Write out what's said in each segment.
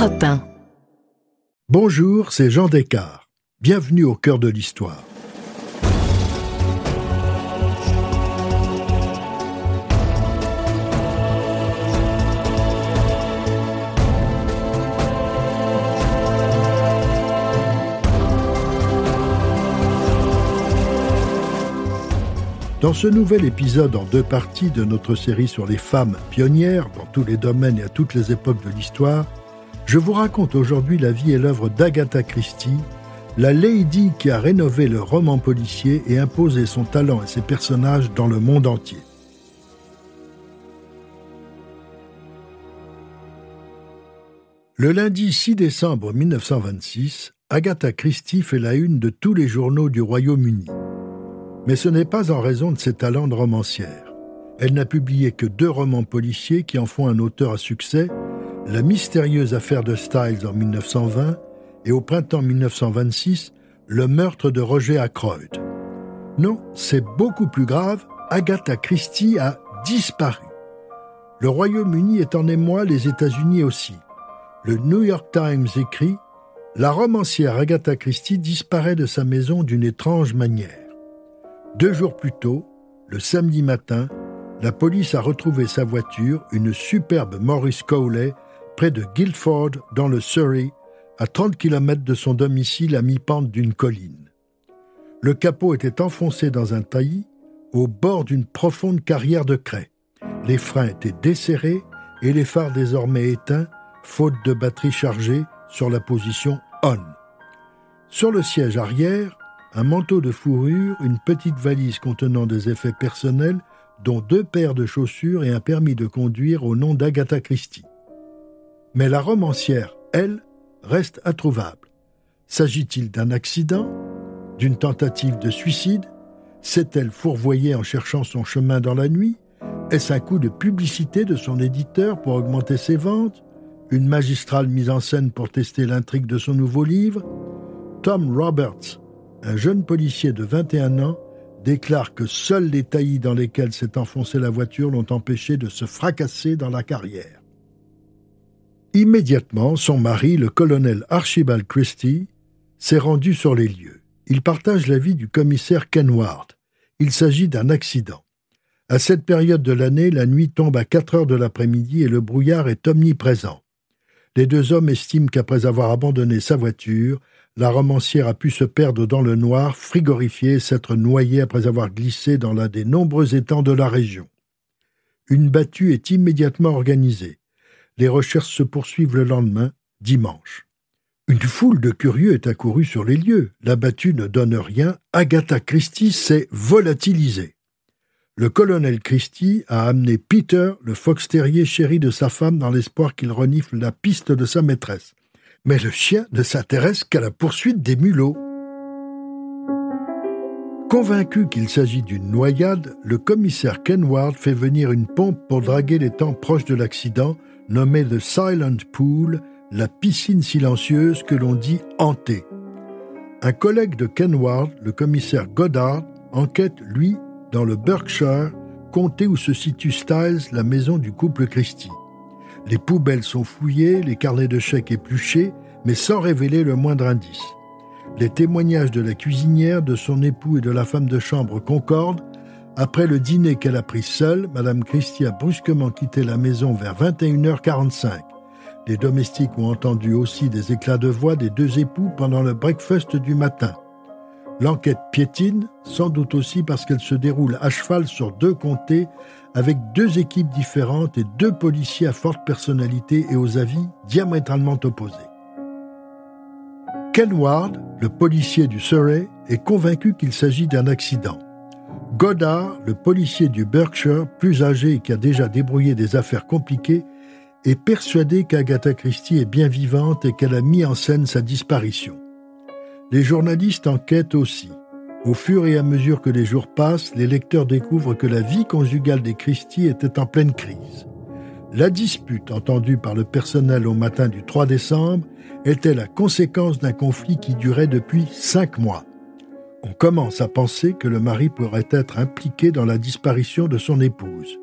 Europe 1. Bonjour, c'est Jean Descartes. Bienvenue au cœur de l'histoire. Dans ce nouvel épisode en deux parties de notre série sur les femmes pionnières dans tous les domaines et à toutes les époques de l'histoire, je vous raconte aujourd'hui la vie et l'œuvre d'Agatha Christie, la lady qui a rénové le roman policier et imposé son talent et ses personnages dans le monde entier. Le lundi 6 décembre 1926, Agatha Christie fait la une de tous les journaux du Royaume-Uni. Mais ce n'est pas en raison de ses talents de romancière. Elle n'a publié que deux romans policiers qui en font un auteur à succès, La mystérieuse affaire de Styles en 1920 et au printemps 1926, Le meurtre de Roger Ackroyd. Non, c'est beaucoup plus grave, Agatha Christie a disparu. Le Royaume-Uni est en émoi, les États-Unis aussi. Le New York Times écrit La romancière Agatha Christie disparaît de sa maison d'une étrange manière. Deux jours plus tôt, le samedi matin, la police a retrouvé sa voiture, une superbe Morris Cowley, près de Guildford, dans le Surrey, à 30 km de son domicile à mi-pente d'une colline. Le capot était enfoncé dans un taillis, au bord d'une profonde carrière de craie. Les freins étaient desserrés et les phares désormais éteints, faute de batterie chargée, sur la position on. Sur le siège arrière, un manteau de fourrure, une petite valise contenant des effets personnels, dont deux paires de chaussures et un permis de conduire au nom d'Agatha Christie. Mais la romancière, elle, reste introuvable. S'agit-il d'un accident D'une tentative de suicide? S'est-elle fourvoyée en cherchant son chemin dans la nuit? Est-ce un coup de publicité de son éditeur pour augmenter ses ventes? Une magistrale mise en scène pour tester l'intrigue de son nouveau livre? Tom Roberts un jeune policier de 21 ans déclare que seuls les taillis dans lesquels s'est enfoncée la voiture l'ont empêché de se fracasser dans la carrière. Immédiatement, son mari, le colonel Archibald Christie, s'est rendu sur les lieux. Il partage l'avis du commissaire Kenward. Il s'agit d'un accident. À cette période de l'année, la nuit tombe à 4 heures de l'après-midi et le brouillard est omniprésent. Les deux hommes estiment qu'après avoir abandonné sa voiture, la romancière a pu se perdre dans le noir, frigorifiée, s'être noyée après avoir glissé dans l'un des nombreux étangs de la région. Une battue est immédiatement organisée. Les recherches se poursuivent le lendemain, dimanche. Une foule de curieux est accourue sur les lieux. La battue ne donne rien. Agatha Christie s'est volatilisée. Le colonel Christie a amené Peter, le fox terrier chéri de sa femme, dans l'espoir qu'il renifle la piste de sa maîtresse mais le chien ne s'intéresse qu'à la poursuite des mulots. Convaincu qu'il s'agit d'une noyade, le commissaire Kenward fait venir une pompe pour draguer les temps proches de l'accident, nommée The Silent Pool, la piscine silencieuse que l'on dit hantée. Un collègue de Kenward, le commissaire Goddard, enquête, lui, dans le Berkshire, comté où se situe Styles, la maison du couple Christie. Les poubelles sont fouillées, les carnets de chèques épluchés, mais sans révéler le moindre indice. Les témoignages de la cuisinière, de son époux et de la femme de chambre concordent. Après le dîner qu'elle a pris seule, Madame Christie a brusquement quitté la maison vers 21h45. Les domestiques ont entendu aussi des éclats de voix des deux époux pendant le breakfast du matin. L'enquête piétine, sans doute aussi parce qu'elle se déroule à cheval sur deux comtés, avec deux équipes différentes et deux policiers à forte personnalité et aux avis diamétralement opposés. Ken Ward, le policier du Surrey, est convaincu qu'il s'agit d'un accident. Goddard, le policier du Berkshire, plus âgé et qui a déjà débrouillé des affaires compliquées, est persuadé qu'Agatha Christie est bien vivante et qu'elle a mis en scène sa disparition. Les journalistes enquêtent aussi. Au fur et à mesure que les jours passent, les lecteurs découvrent que la vie conjugale des Christie était en pleine crise. La dispute entendue par le personnel au matin du 3 décembre était la conséquence d'un conflit qui durait depuis cinq mois. On commence à penser que le mari pourrait être impliqué dans la disparition de son épouse.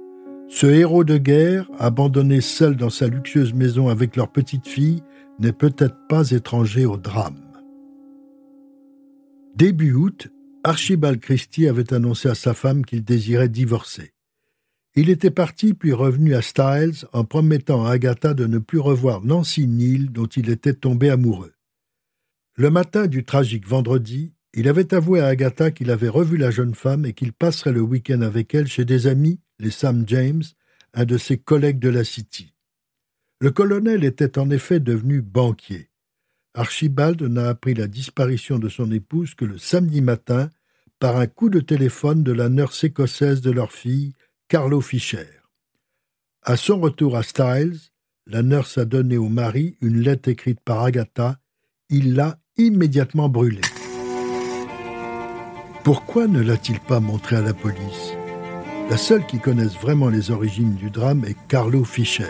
Ce héros de guerre, abandonné seul dans sa luxueuse maison avec leur petite fille, n'est peut-être pas étranger au drame. Début août, Archibald Christie avait annoncé à sa femme qu'il désirait divorcer. Il était parti puis revenu à Styles en promettant à Agatha de ne plus revoir Nancy Neal dont il était tombé amoureux. Le matin du tragique vendredi, il avait avoué à Agatha qu'il avait revu la jeune femme et qu'il passerait le week-end avec elle chez des amis, les Sam James, un de ses collègues de la City. Le colonel était en effet devenu banquier. Archibald n'a appris la disparition de son épouse que le samedi matin par un coup de téléphone de la nurse écossaise de leur fille, Carlo Fischer. À son retour à Styles, la nurse a donné au mari une lettre écrite par Agatha. Il l'a immédiatement brûlée. Pourquoi ne l'a-t-il pas montré à la police? La seule qui connaisse vraiment les origines du drame est Carlo Fischer.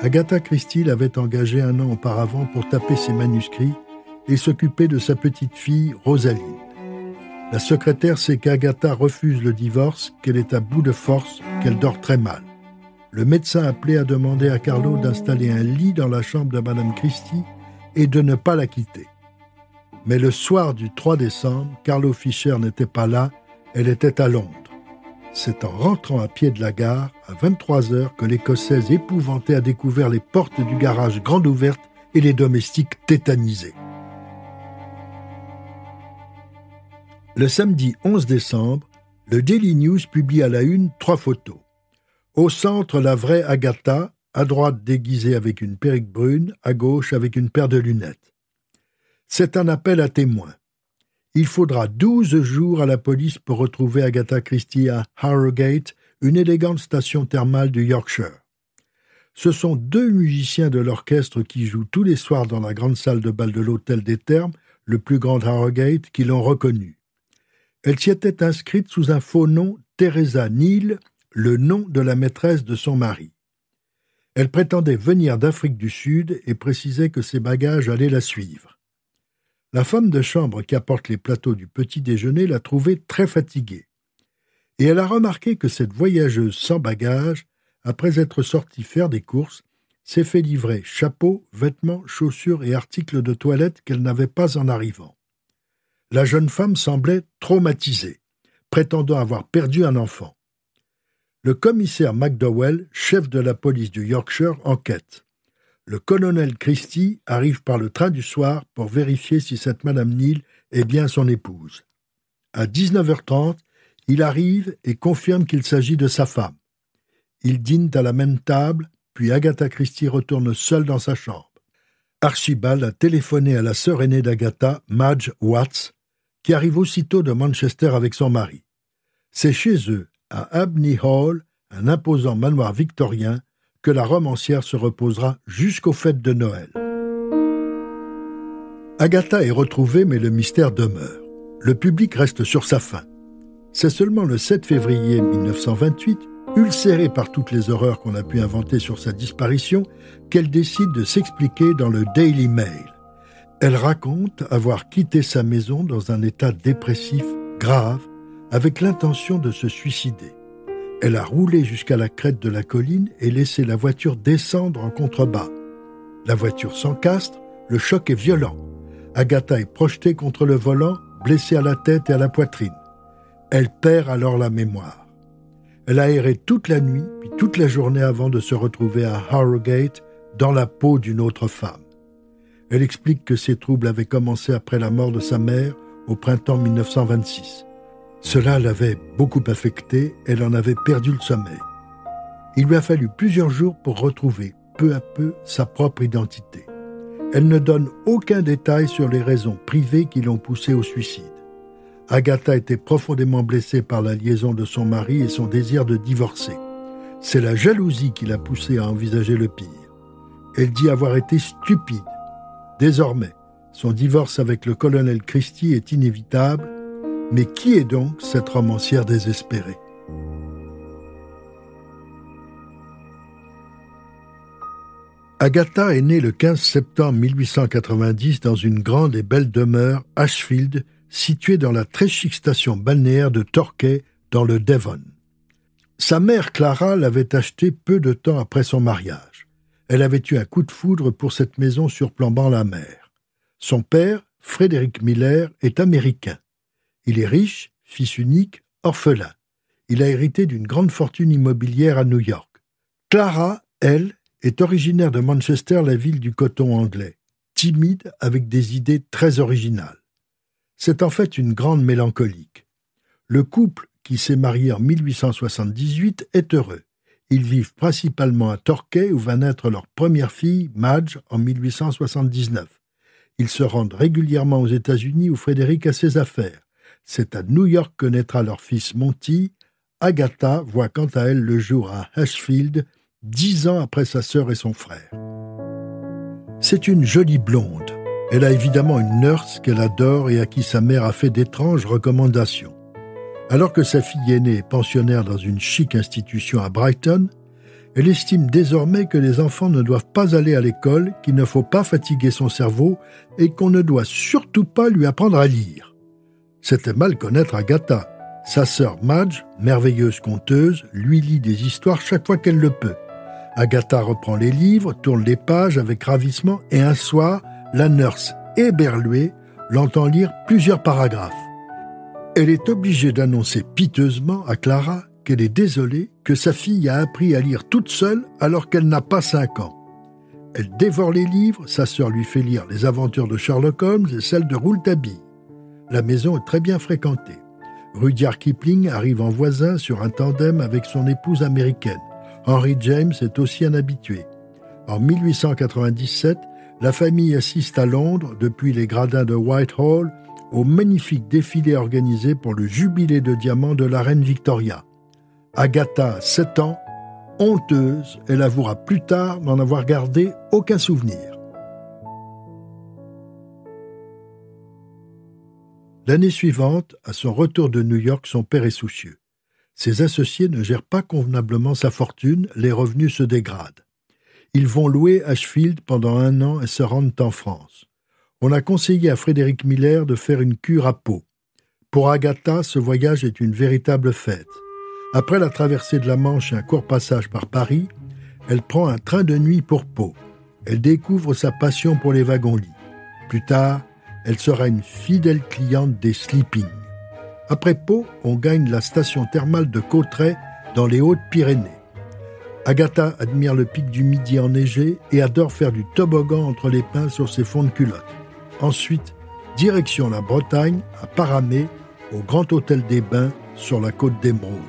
Agatha Christie l'avait engagé un an auparavant pour taper ses manuscrits et s'occuper de sa petite fille Rosaline. La secrétaire sait qu'Agatha refuse le divorce, qu'elle est à bout de force, qu'elle dort très mal. Le médecin appelé a demandé à Carlo d'installer un lit dans la chambre de Madame Christie et de ne pas la quitter. Mais le soir du 3 décembre, Carlo Fischer n'était pas là, elle était à Londres. C'est en rentrant à pied de la gare, à 23 heures, que l'Écossaise épouvantée a découvert les portes du garage grandes ouvertes et les domestiques tétanisés. Le samedi 11 décembre, le Daily News publie à la une trois photos. Au centre, la vraie Agatha, à droite déguisée avec une perruque brune, à gauche avec une paire de lunettes. C'est un appel à témoins. Il faudra douze jours à la police pour retrouver Agatha Christie à Harrogate, une élégante station thermale du Yorkshire. Ce sont deux musiciens de l'orchestre qui jouent tous les soirs dans la grande salle de bal de l'hôtel des Thermes, le plus grand Harrogate, qui l'ont reconnue. Elle s'y était inscrite sous un faux nom Teresa Neal, le nom de la maîtresse de son mari. Elle prétendait venir d'Afrique du Sud et précisait que ses bagages allaient la suivre. La femme de chambre qui apporte les plateaux du petit déjeuner l'a trouvée très fatiguée. Et elle a remarqué que cette voyageuse sans bagages, après être sortie faire des courses, s'est fait livrer chapeau, vêtements, chaussures et articles de toilette qu'elle n'avait pas en arrivant. La jeune femme semblait traumatisée, prétendant avoir perdu un enfant. Le commissaire McDowell, chef de la police du Yorkshire, enquête le colonel Christie arrive par le train du soir pour vérifier si cette Madame Neal est bien son épouse. À 19h30, il arrive et confirme qu'il s'agit de sa femme. Ils dînent à la même table, puis Agatha Christie retourne seule dans sa chambre. Archibald a téléphoné à la sœur aînée d'Agatha, Madge Watts, qui arrive aussitôt de Manchester avec son mari. C'est chez eux, à Abney Hall, un imposant manoir victorien, que la romancière se reposera jusqu'aux fêtes de Noël. Agatha est retrouvée, mais le mystère demeure. Le public reste sur sa faim. C'est seulement le 7 février 1928, ulcérée par toutes les horreurs qu'on a pu inventer sur sa disparition, qu'elle décide de s'expliquer dans le Daily Mail. Elle raconte avoir quitté sa maison dans un état dépressif grave, avec l'intention de se suicider. Elle a roulé jusqu'à la crête de la colline et laissé la voiture descendre en contrebas. La voiture s'encastre, le choc est violent. Agatha est projetée contre le volant, blessée à la tête et à la poitrine. Elle perd alors la mémoire. Elle a erré toute la nuit, puis toute la journée avant de se retrouver à Harrogate, dans la peau d'une autre femme. Elle explique que ses troubles avaient commencé après la mort de sa mère au printemps 1926. Cela l'avait beaucoup affectée, elle en avait perdu le sommeil. Il lui a fallu plusieurs jours pour retrouver peu à peu sa propre identité. Elle ne donne aucun détail sur les raisons privées qui l'ont poussée au suicide. Agatha était profondément blessée par la liaison de son mari et son désir de divorcer. C'est la jalousie qui l'a poussée à envisager le pire. Elle dit avoir été stupide. Désormais, son divorce avec le colonel Christie est inévitable mais qui est donc cette romancière désespérée? Agatha est née le 15 septembre 1890 dans une grande et belle demeure, Ashfield, située dans la très chic station balnéaire de Torquay, dans le Devon. Sa mère Clara l'avait acheté peu de temps après son mariage. Elle avait eu un coup de foudre pour cette maison surplombant la mer. Son père, Frédéric Miller, est américain. Il est riche, fils unique, orphelin. Il a hérité d'une grande fortune immobilière à New York. Clara, elle, est originaire de Manchester, la ville du coton anglais, timide avec des idées très originales. C'est en fait une grande mélancolique. Le couple, qui s'est marié en 1878, est heureux. Ils vivent principalement à Torquay où va naître leur première fille, Madge, en 1879. Ils se rendent régulièrement aux États-Unis où Frédéric a ses affaires. C'est à New York que naîtra leur fils Monty. Agatha voit quant à elle le jour à Ashfield, dix ans après sa sœur et son frère. C'est une jolie blonde. Elle a évidemment une nurse qu'elle adore et à qui sa mère a fait d'étranges recommandations. Alors que sa fille aînée est pensionnaire dans une chic institution à Brighton, elle estime désormais que les enfants ne doivent pas aller à l'école, qu'il ne faut pas fatiguer son cerveau et qu'on ne doit surtout pas lui apprendre à lire. C'était mal connaître Agatha. Sa sœur Madge, merveilleuse conteuse, lui lit des histoires chaque fois qu'elle le peut. Agatha reprend les livres, tourne les pages avec ravissement et un soir, la nurse, éberluée, l'entend lire plusieurs paragraphes. Elle est obligée d'annoncer piteusement à Clara qu'elle est désolée que sa fille a appris à lire toute seule alors qu'elle n'a pas cinq ans. Elle dévore les livres, sa sœur lui fait lire les aventures de Sherlock Holmes et celles de Rouletabille. La maison est très bien fréquentée. Rudyard Kipling arrive en voisin sur un tandem avec son épouse américaine. Henry James est aussi un habitué. En 1897, la famille assiste à Londres, depuis les gradins de Whitehall, au magnifique défilé organisé pour le jubilé de diamants de la reine Victoria. Agatha, 7 ans, honteuse, elle avouera plus tard n'en avoir gardé aucun souvenir. L'année suivante, à son retour de New York, son père est soucieux. Ses associés ne gèrent pas convenablement sa fortune, les revenus se dégradent. Ils vont louer Ashfield pendant un an et se rendent en France on a conseillé à Frédéric Miller de faire une cure à Pau. Pour Agatha, ce voyage est une véritable fête. Après la traversée de la Manche et un court passage par Paris, elle prend un train de nuit pour Pau. Elle découvre sa passion pour les wagons-lits. Plus tard, elle sera une fidèle cliente des sleeping. Après Pau, on gagne la station thermale de Cauterets dans les Hautes-Pyrénées. Agatha admire le pic du Midi enneigé et adore faire du toboggan entre les pins sur ses fonds de culotte. Ensuite, direction la Bretagne, à Paramé, au Grand Hôtel des Bains, sur la côte d'Émeraude.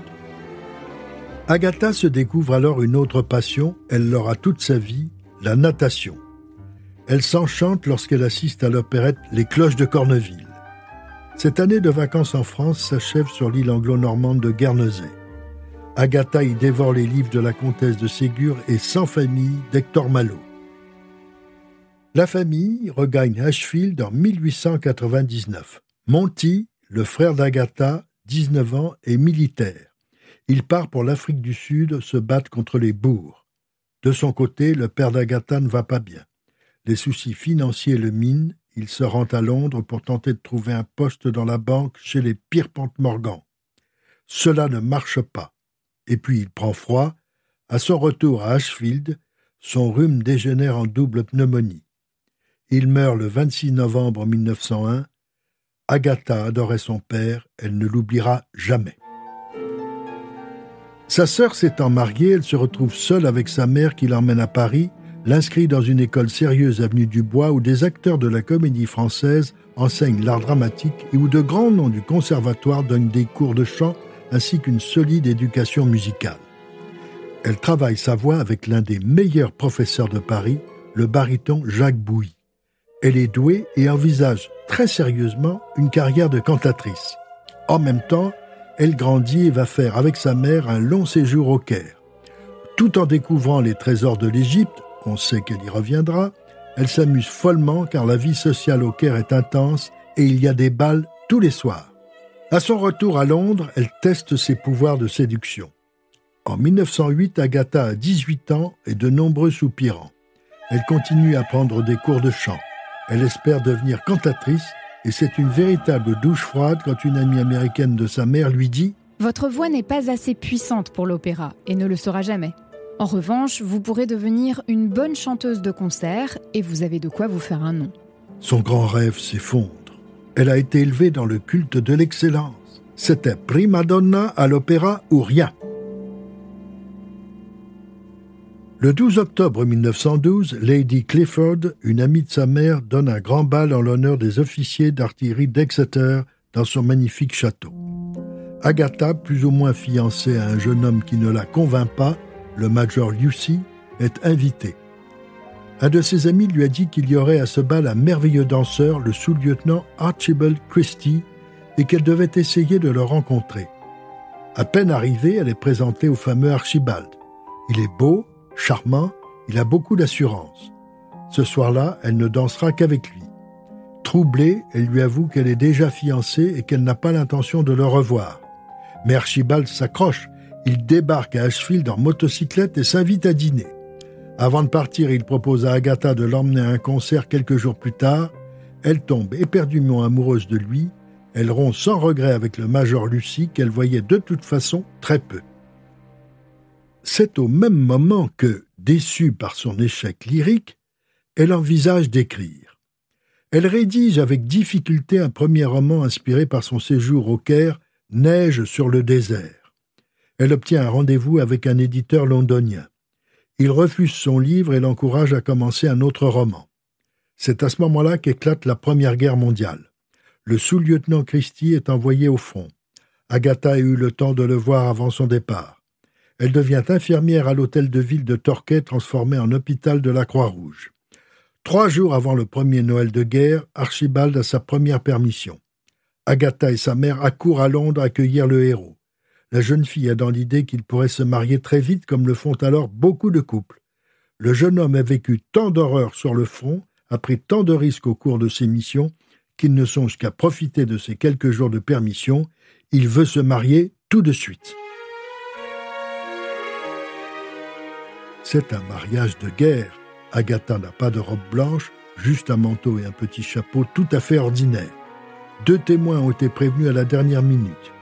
Agatha se découvre alors une autre passion, elle l'aura toute sa vie, la natation. Elle s'enchante lorsqu'elle assiste à l'opérette Les Cloches de Corneville. Cette année de vacances en France s'achève sur l'île anglo-normande de Guernesey. Agatha y dévore les livres de la comtesse de Ségur et Sans famille d'Hector Malot. La famille regagne Ashfield en 1899. Monty, le frère d'Agatha, 19 ans, est militaire. Il part pour l'Afrique du Sud se battre contre les bourgs. De son côté, le père d'Agatha ne va pas bien. Les soucis financiers le minent, il se rend à Londres pour tenter de trouver un poste dans la banque chez les Pierpont Morgan. Cela ne marche pas. Et puis il prend froid. À son retour à Ashfield, son rhume dégénère en double pneumonie. Il meurt le 26 novembre 1901. Agatha adorait son père, elle ne l'oubliera jamais. Sa sœur s'étant mariée, elle se retrouve seule avec sa mère qui l'emmène à Paris, l'inscrit dans une école sérieuse avenue du Bois où des acteurs de la comédie française enseignent l'art dramatique et où de grands noms du conservatoire donnent des cours de chant ainsi qu'une solide éducation musicale. Elle travaille sa voix avec l'un des meilleurs professeurs de Paris, le baryton Jacques Bouy. Elle est douée et envisage très sérieusement une carrière de cantatrice. En même temps, elle grandit et va faire avec sa mère un long séjour au Caire. Tout en découvrant les trésors de l'Égypte, on sait qu'elle y reviendra, elle s'amuse follement car la vie sociale au Caire est intense et il y a des balles tous les soirs. À son retour à Londres, elle teste ses pouvoirs de séduction. En 1908, Agatha a 18 ans et de nombreux soupirants. Elle continue à prendre des cours de chant. Elle espère devenir cantatrice et c'est une véritable douche froide quand une amie américaine de sa mère lui dit Votre voix n'est pas assez puissante pour l'opéra et ne le sera jamais. En revanche, vous pourrez devenir une bonne chanteuse de concert et vous avez de quoi vous faire un nom. Son grand rêve s'effondre. Elle a été élevée dans le culte de l'excellence. C'était prima donna à l'opéra ou rien. Le 12 octobre 1912, Lady Clifford, une amie de sa mère, donne un grand bal en l'honneur des officiers d'artillerie d'Exeter dans son magnifique château. Agatha, plus ou moins fiancée à un jeune homme qui ne la convainc pas, le major Lucy, est invitée. Un de ses amis lui a dit qu'il y aurait à ce bal un merveilleux danseur, le sous-lieutenant Archibald Christie, et qu'elle devait essayer de le rencontrer. À peine arrivée, elle est présentée au fameux Archibald. Il est beau, charmant, il a beaucoup d'assurance. Ce soir-là, elle ne dansera qu'avec lui. Troublée, elle lui avoue qu'elle est déjà fiancée et qu'elle n'a pas l'intention de le revoir. Mais Archibald s'accroche. Il débarque à Ashfield en motocyclette et s'invite à dîner. Avant de partir, il propose à Agatha de l'emmener à un concert quelques jours plus tard. Elle tombe éperdument amoureuse de lui. Elle rompt sans regret avec le major Lucie qu'elle voyait de toute façon très peu. C'est au même moment que, déçue par son échec lyrique, elle envisage d'écrire. Elle rédige avec difficulté un premier roman inspiré par son séjour au Caire Neige sur le désert. Elle obtient un rendez-vous avec un éditeur londonien. Il refuse son livre et l'encourage à commencer un autre roman. C'est à ce moment-là qu'éclate la Première Guerre mondiale. Le sous-lieutenant Christie est envoyé au front. Agatha a eu le temps de le voir avant son départ. Elle devient infirmière à l'hôtel de ville de Torquay transformé en hôpital de la Croix-Rouge. Trois jours avant le premier Noël de guerre, Archibald a sa première permission. Agatha et sa mère accourent à Londres accueillir le héros. La jeune fille a dans l'idée qu'il pourrait se marier très vite comme le font alors beaucoup de couples. Le jeune homme a vécu tant d'horreurs sur le front, a pris tant de risques au cours de ses missions, qu'il ne songe qu'à profiter de ces quelques jours de permission. Il veut se marier tout de suite. C'est un mariage de guerre. Agatha n'a pas de robe blanche, juste un manteau et un petit chapeau tout à fait ordinaire. Deux témoins ont été prévenus à la dernière minute.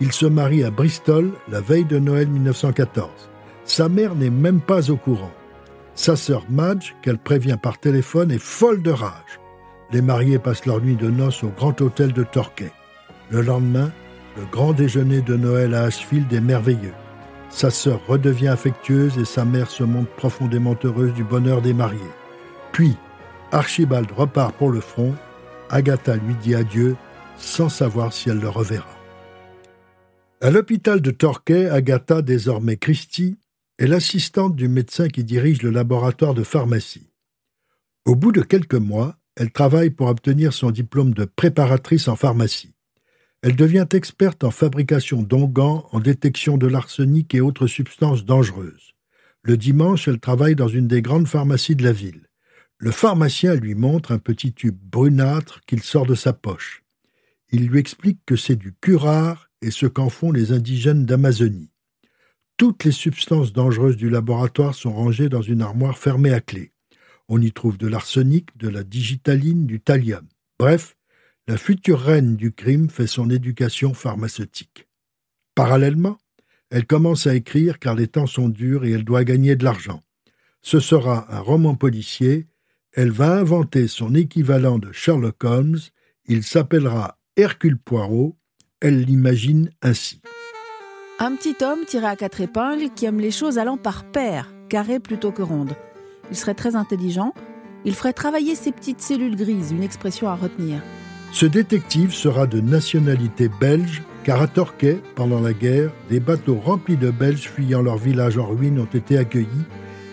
Il se marie à Bristol la veille de Noël 1914. Sa mère n'est même pas au courant. Sa sœur Madge, qu'elle prévient par téléphone, est folle de rage. Les mariés passent leur nuit de noces au grand hôtel de Torquay. Le lendemain, le grand déjeuner de Noël à Ashfield est merveilleux. Sa sœur redevient affectueuse et sa mère se montre profondément heureuse du bonheur des mariés. Puis, Archibald repart pour le front Agatha lui dit adieu sans savoir si elle le reverra. À l'hôpital de Torquay, Agatha, désormais Christie, est l'assistante du médecin qui dirige le laboratoire de pharmacie. Au bout de quelques mois, elle travaille pour obtenir son diplôme de préparatrice en pharmacie. Elle devient experte en fabrication d'onguents, en détection de l'arsenic et autres substances dangereuses. Le dimanche, elle travaille dans une des grandes pharmacies de la ville. Le pharmacien lui montre un petit tube brunâtre qu'il sort de sa poche. Il lui explique que c'est du curare et ce qu'en font les indigènes d'Amazonie. Toutes les substances dangereuses du laboratoire sont rangées dans une armoire fermée à clé. On y trouve de l'arsenic, de la digitaline, du thallium. Bref, la future reine du crime fait son éducation pharmaceutique. Parallèlement, elle commence à écrire car les temps sont durs et elle doit gagner de l'argent. Ce sera un roman policier elle va inventer son équivalent de Sherlock Holmes, il s'appellera Hercule Poirot, elle l'imagine ainsi. Un petit homme tiré à quatre épingles qui aime les choses allant par paires, carrées plutôt que rondes. Il serait très intelligent, il ferait travailler ses petites cellules grises, une expression à retenir. Ce détective sera de nationalité belge, car à Torquay, pendant la guerre, des bateaux remplis de Belges fuyant leur village en ruine ont été accueillis,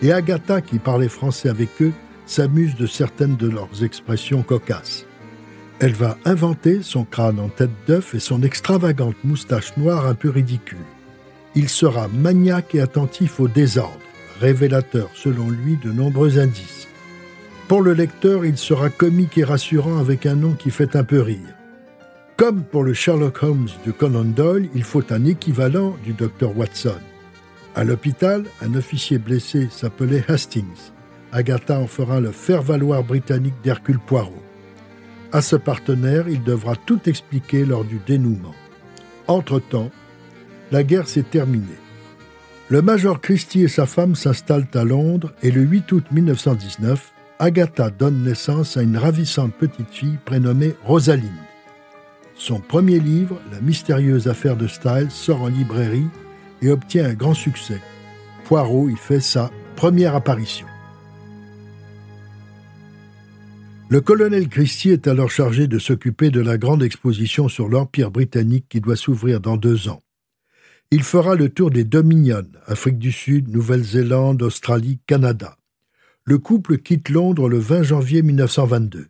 et Agatha, qui parlait français avec eux, s'amuse de certaines de leurs expressions cocasses. Elle va inventer son crâne en tête d'œuf et son extravagante moustache noire un peu ridicule. Il sera maniaque et attentif au désordre, révélateur selon lui de nombreux indices. Pour le lecteur, il sera comique et rassurant avec un nom qui fait un peu rire. Comme pour le Sherlock Holmes de Conan Doyle, il faut un équivalent du docteur Watson. À l'hôpital, un officier blessé s'appelait Hastings. Agatha en fera le faire-valoir britannique d'Hercule Poirot. À ce partenaire, il devra tout expliquer lors du dénouement. Entre-temps, la guerre s'est terminée. Le Major Christie et sa femme s'installent à Londres et le 8 août 1919, Agatha donne naissance à une ravissante petite fille prénommée Rosaline. Son premier livre, La mystérieuse affaire de Styles, sort en librairie et obtient un grand succès. Poirot y fait sa première apparition. Le colonel Christie est alors chargé de s'occuper de la grande exposition sur l'Empire britannique qui doit s'ouvrir dans deux ans. Il fera le tour des Dominions, Afrique du Sud, Nouvelle-Zélande, Australie, Canada. Le couple quitte Londres le 20 janvier 1922.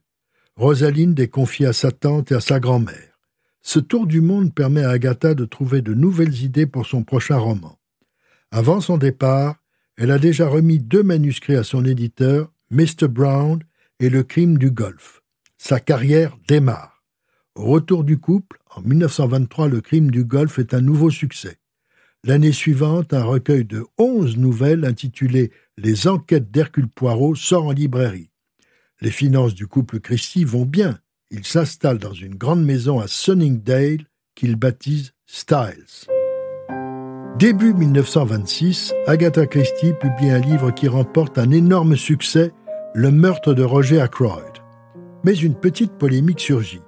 Rosaline est confiée à sa tante et à sa grand-mère. Ce tour du monde permet à Agatha de trouver de nouvelles idées pour son prochain roman. Avant son départ, elle a déjà remis deux manuscrits à son éditeur, Mr. Brown et Le crime du Golfe. Sa carrière démarre. Au retour du couple, en 1923, Le crime du Golfe est un nouveau succès. L'année suivante, un recueil de onze nouvelles intitulé Les enquêtes d'Hercule Poirot sort en librairie. Les finances du couple Christie vont bien. Ils s'installent dans une grande maison à Sunningdale qu'ils baptisent Styles. Début 1926, Agatha Christie publie un livre qui remporte un énorme succès, Le meurtre de Roger Ackroyd. Mais une petite polémique surgit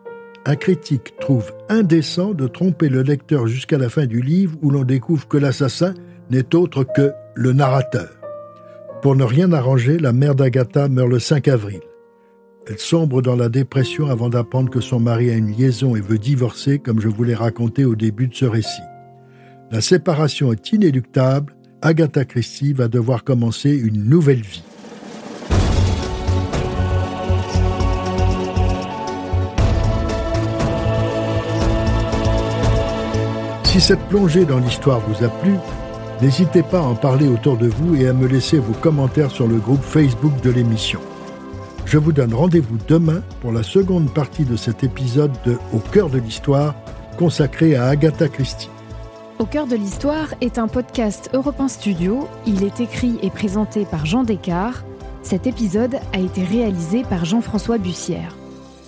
un critique trouve indécent de tromper le lecteur jusqu'à la fin du livre où l'on découvre que l'assassin n'est autre que le narrateur. Pour ne rien arranger, la mère d'Agatha meurt le 5 avril. Elle sombre dans la dépression avant d'apprendre que son mari a une liaison et veut divorcer, comme je vous l'ai raconté au début de ce récit. La séparation est inéluctable, Agatha Christie va devoir commencer une nouvelle vie. Si cette plongée dans l'histoire vous a plu, n'hésitez pas à en parler autour de vous et à me laisser vos commentaires sur le groupe Facebook de l'émission. Je vous donne rendez-vous demain pour la seconde partie de cet épisode de Au cœur de l'histoire consacré à Agatha Christie. Au cœur de l'histoire est un podcast Europe Studio. Il est écrit et présenté par Jean Descartes. Cet épisode a été réalisé par Jean-François Bussière.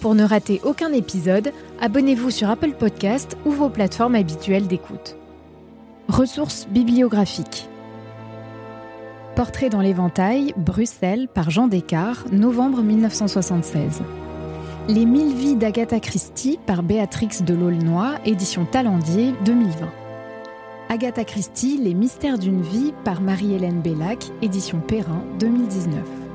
Pour ne rater aucun épisode, abonnez-vous sur Apple Podcast ou vos plateformes habituelles d'écoute. Ressources bibliographiques. Portrait dans l'éventail, Bruxelles, par Jean Descartes, novembre 1976. Les mille vies d'Agatha Christie par Béatrix de l'Aulnoy, édition Talendier, 2020. Agatha Christie, Les mystères d'une vie par Marie-Hélène Bellac, édition Perrin, 2019.